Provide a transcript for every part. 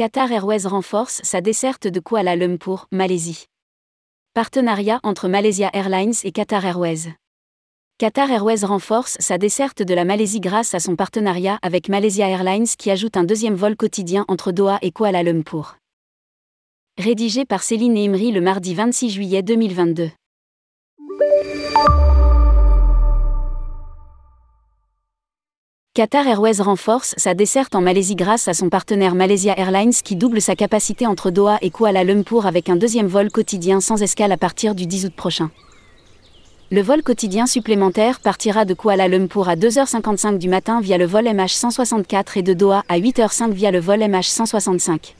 Qatar Airways renforce sa desserte de Kuala Lumpur, Malaisie. Partenariat entre Malaysia Airlines et Qatar Airways. Qatar Airways renforce sa desserte de la Malaisie grâce à son partenariat avec Malaysia Airlines qui ajoute un deuxième vol quotidien entre Doha et Kuala Lumpur. Rédigé par Céline Imri le mardi 26 juillet 2022. Qatar Airways renforce sa desserte en Malaisie grâce à son partenaire Malaysia Airlines qui double sa capacité entre Doha et Kuala Lumpur avec un deuxième vol quotidien sans escale à partir du 10 août prochain. Le vol quotidien supplémentaire partira de Kuala Lumpur à 2h55 du matin via le vol MH164 et de Doha à 8h05 via le vol MH165.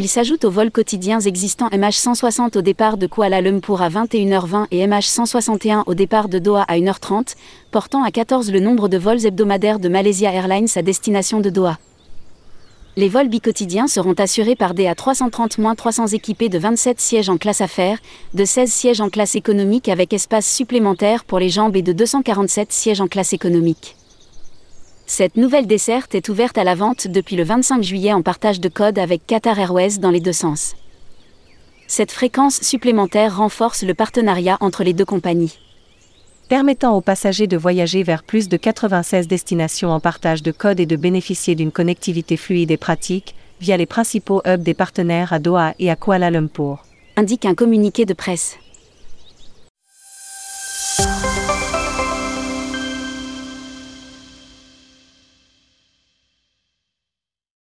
Il s'ajoute aux vols quotidiens existants MH160 au départ de Kuala Lumpur à 21h20 et MH161 au départ de Doha à 1h30, portant à 14 le nombre de vols hebdomadaires de Malaysia Airlines à destination de Doha. Les vols bicotidiens seront assurés par des A330-300 équipés de 27 sièges en classe affaires, de 16 sièges en classe économique avec espace supplémentaire pour les jambes et de 247 sièges en classe économique. Cette nouvelle desserte est ouverte à la vente depuis le 25 juillet en partage de code avec Qatar Airways dans les deux sens. Cette fréquence supplémentaire renforce le partenariat entre les deux compagnies. Permettant aux passagers de voyager vers plus de 96 destinations en partage de code et de bénéficier d'une connectivité fluide et pratique, via les principaux hubs des partenaires à Doha et à Kuala Lumpur. Indique un communiqué de presse.